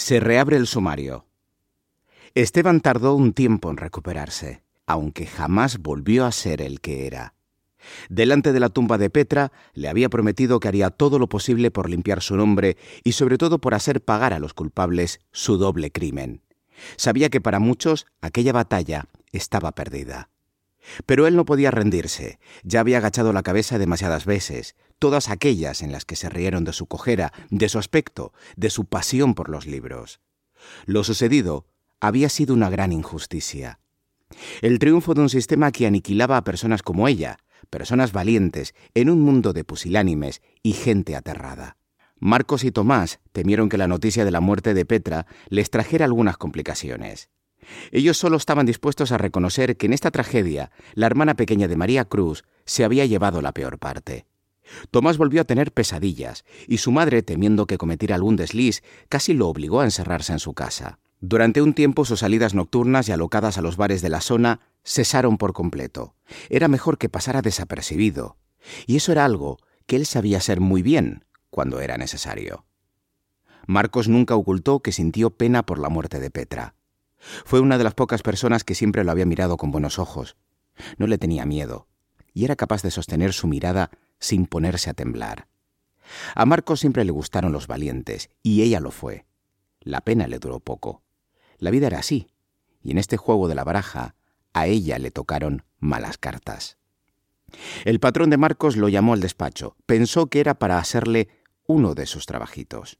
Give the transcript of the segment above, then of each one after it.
Se reabre el sumario. Esteban tardó un tiempo en recuperarse, aunque jamás volvió a ser el que era. Delante de la tumba de Petra, le había prometido que haría todo lo posible por limpiar su nombre y sobre todo por hacer pagar a los culpables su doble crimen. Sabía que para muchos aquella batalla estaba perdida. Pero él no podía rendirse. Ya había agachado la cabeza demasiadas veces, todas aquellas en las que se rieron de su cojera, de su aspecto, de su pasión por los libros. Lo sucedido había sido una gran injusticia. El triunfo de un sistema que aniquilaba a personas como ella, personas valientes, en un mundo de pusilánimes y gente aterrada. Marcos y Tomás temieron que la noticia de la muerte de Petra les trajera algunas complicaciones. Ellos solo estaban dispuestos a reconocer que en esta tragedia la hermana pequeña de María Cruz se había llevado la peor parte. Tomás volvió a tener pesadillas, y su madre, temiendo que cometiera algún desliz, casi lo obligó a encerrarse en su casa. Durante un tiempo sus salidas nocturnas y alocadas a los bares de la zona cesaron por completo. Era mejor que pasara desapercibido. Y eso era algo que él sabía hacer muy bien cuando era necesario. Marcos nunca ocultó que sintió pena por la muerte de Petra. Fue una de las pocas personas que siempre lo había mirado con buenos ojos. No le tenía miedo, y era capaz de sostener su mirada sin ponerse a temblar. A Marcos siempre le gustaron los valientes, y ella lo fue. La pena le duró poco. La vida era así, y en este juego de la baraja a ella le tocaron malas cartas. El patrón de Marcos lo llamó al despacho. Pensó que era para hacerle uno de sus trabajitos.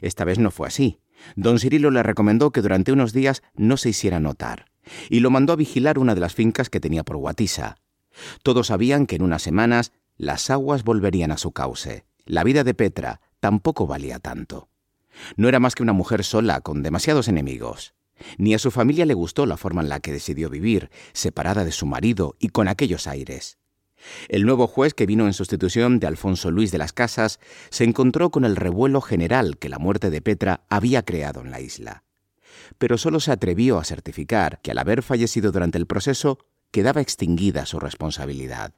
Esta vez no fue así. Don Cirilo le recomendó que durante unos días no se hiciera notar, y lo mandó a vigilar una de las fincas que tenía por Guatisa. Todos sabían que en unas semanas las aguas volverían a su cauce. La vida de Petra tampoco valía tanto. No era más que una mujer sola, con demasiados enemigos. Ni a su familia le gustó la forma en la que decidió vivir, separada de su marido y con aquellos aires. El nuevo juez que vino en sustitución de Alfonso Luis de las Casas se encontró con el revuelo general que la muerte de Petra había creado en la isla. Pero solo se atrevió a certificar que al haber fallecido durante el proceso quedaba extinguida su responsabilidad.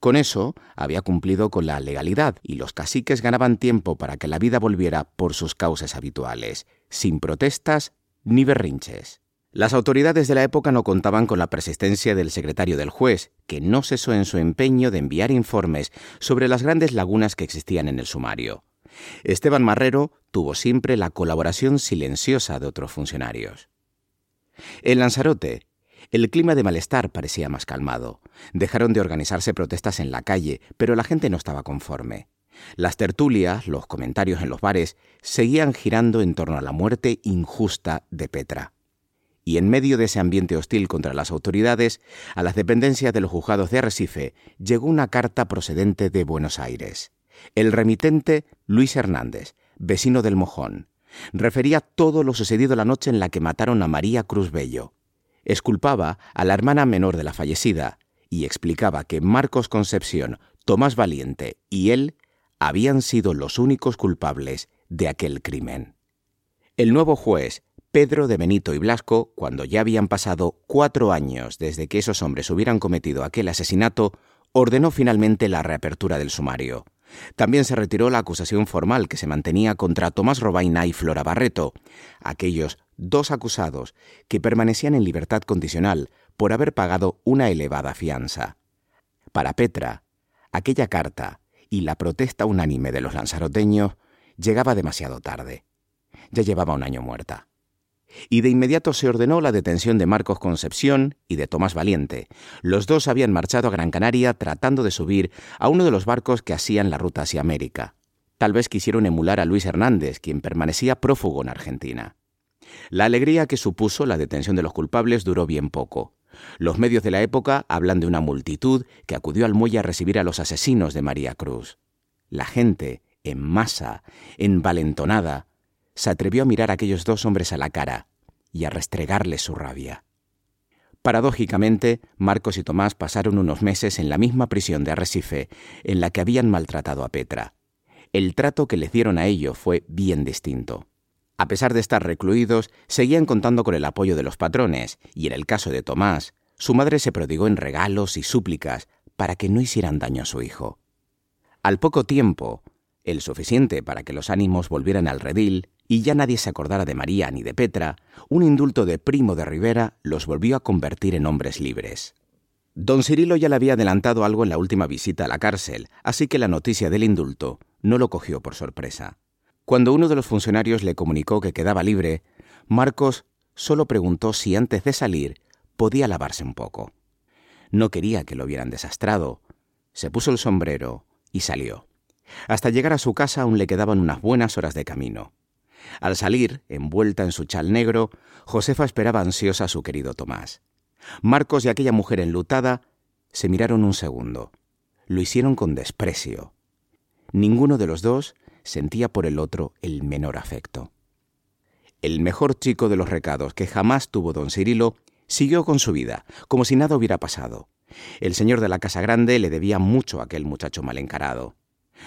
Con eso había cumplido con la legalidad y los caciques ganaban tiempo para que la vida volviera por sus causas habituales, sin protestas ni berrinches. Las autoridades de la época no contaban con la persistencia del secretario del juez, que no cesó en su empeño de enviar informes sobre las grandes lagunas que existían en el sumario. Esteban Marrero tuvo siempre la colaboración silenciosa de otros funcionarios. En Lanzarote, el clima de malestar parecía más calmado. Dejaron de organizarse protestas en la calle, pero la gente no estaba conforme. Las tertulias, los comentarios en los bares, seguían girando en torno a la muerte injusta de Petra. Y en medio de ese ambiente hostil contra las autoridades, a las dependencias de los juzgados de Arrecife llegó una carta procedente de Buenos Aires. El remitente, Luis Hernández, vecino del Mojón, refería todo lo sucedido la noche en la que mataron a María Cruz Bello, Esculpaba a la hermana menor de la fallecida y explicaba que Marcos Concepción, Tomás Valiente y él habían sido los únicos culpables de aquel crimen. El nuevo juez, Pedro de Benito y Blasco, cuando ya habían pasado cuatro años desde que esos hombres hubieran cometido aquel asesinato, ordenó finalmente la reapertura del sumario. También se retiró la acusación formal que se mantenía contra Tomás Robaina y Flora Barreto, aquellos dos acusados que permanecían en libertad condicional por haber pagado una elevada fianza. Para Petra, aquella carta y la protesta unánime de los lanzaroteños llegaba demasiado tarde. Ya llevaba un año muerta y de inmediato se ordenó la detención de Marcos Concepción y de Tomás Valiente. Los dos habían marchado a Gran Canaria tratando de subir a uno de los barcos que hacían la ruta hacia América. Tal vez quisieron emular a Luis Hernández, quien permanecía prófugo en Argentina. La alegría que supuso la detención de los culpables duró bien poco. Los medios de la época hablan de una multitud que acudió al muelle a recibir a los asesinos de María Cruz. La gente, en masa, envalentonada, se atrevió a mirar a aquellos dos hombres a la cara y a restregarles su rabia. Paradójicamente, Marcos y Tomás pasaron unos meses en la misma prisión de Arrecife en la que habían maltratado a Petra. El trato que les dieron a ellos fue bien distinto. A pesar de estar recluidos, seguían contando con el apoyo de los patrones, y en el caso de Tomás, su madre se prodigó en regalos y súplicas para que no hicieran daño a su hijo. Al poco tiempo, el suficiente para que los ánimos volvieran al redil y ya nadie se acordara de María ni de Petra, un indulto de Primo de Rivera los volvió a convertir en hombres libres. Don Cirilo ya le había adelantado algo en la última visita a la cárcel, así que la noticia del indulto no lo cogió por sorpresa. Cuando uno de los funcionarios le comunicó que quedaba libre, Marcos solo preguntó si antes de salir podía lavarse un poco. No quería que lo hubieran desastrado. Se puso el sombrero y salió. Hasta llegar a su casa aún le quedaban unas buenas horas de camino. Al salir, envuelta en su chal negro, Josefa esperaba ansiosa a su querido Tomás. Marcos y aquella mujer enlutada se miraron un segundo. Lo hicieron con desprecio. Ninguno de los dos sentía por el otro el menor afecto. El mejor chico de los recados que jamás tuvo don Cirilo siguió con su vida, como si nada hubiera pasado. El señor de la Casa Grande le debía mucho a aquel muchacho mal encarado.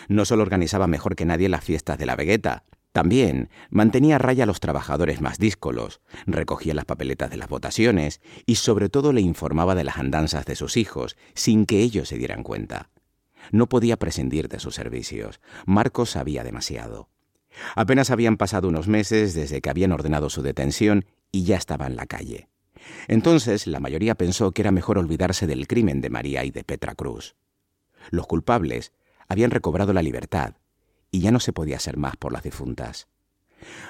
No solo organizaba mejor que nadie las fiestas de la Vegueta, también mantenía a raya a los trabajadores más díscolos, recogía las papeletas de las votaciones y sobre todo le informaba de las andanzas de sus hijos, sin que ellos se dieran cuenta. No podía prescindir de sus servicios. Marcos sabía demasiado. Apenas habían pasado unos meses desde que habían ordenado su detención y ya estaba en la calle. Entonces la mayoría pensó que era mejor olvidarse del crimen de María y de Petra Cruz. Los culpables habían recobrado la libertad y ya no se podía hacer más por las difuntas.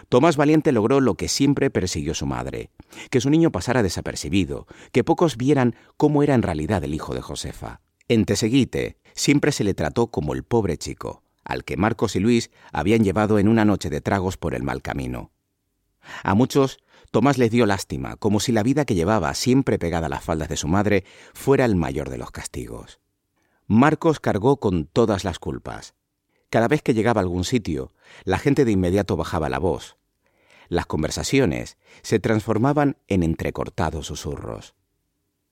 Tomás Valiente logró lo que siempre persiguió su madre, que su niño pasara desapercibido, que pocos vieran cómo era en realidad el hijo de Josefa. En Teseguite siempre se le trató como el pobre chico, al que Marcos y Luis habían llevado en una noche de tragos por el mal camino. A muchos Tomás les dio lástima, como si la vida que llevaba siempre pegada a las faldas de su madre fuera el mayor de los castigos. Marcos cargó con todas las culpas. Cada vez que llegaba a algún sitio, la gente de inmediato bajaba la voz. Las conversaciones se transformaban en entrecortados susurros.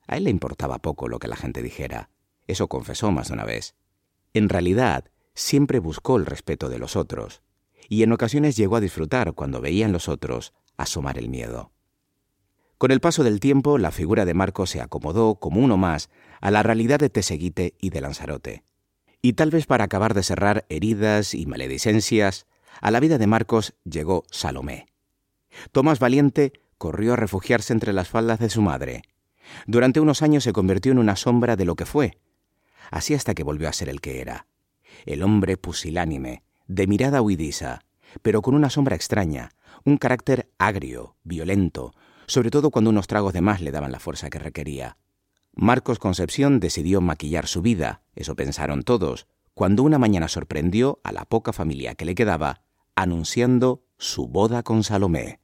A él le importaba poco lo que la gente dijera. Eso confesó más de una vez. En realidad, siempre buscó el respeto de los otros, y en ocasiones llegó a disfrutar cuando veían los otros asomar el miedo. Con el paso del tiempo, la figura de Marcos se acomodó como uno más a la realidad de Teseguite y de Lanzarote. Y tal vez para acabar de cerrar heridas y maledicencias, a la vida de Marcos llegó Salomé. Tomás Valiente corrió a refugiarse entre las faldas de su madre. Durante unos años se convirtió en una sombra de lo que fue, así hasta que volvió a ser el que era. El hombre pusilánime, de mirada huidiza, pero con una sombra extraña, un carácter agrio, violento, sobre todo cuando unos tragos de más le daban la fuerza que requería. Marcos Concepción decidió maquillar su vida, eso pensaron todos, cuando una mañana sorprendió a la poca familia que le quedaba anunciando su boda con Salomé.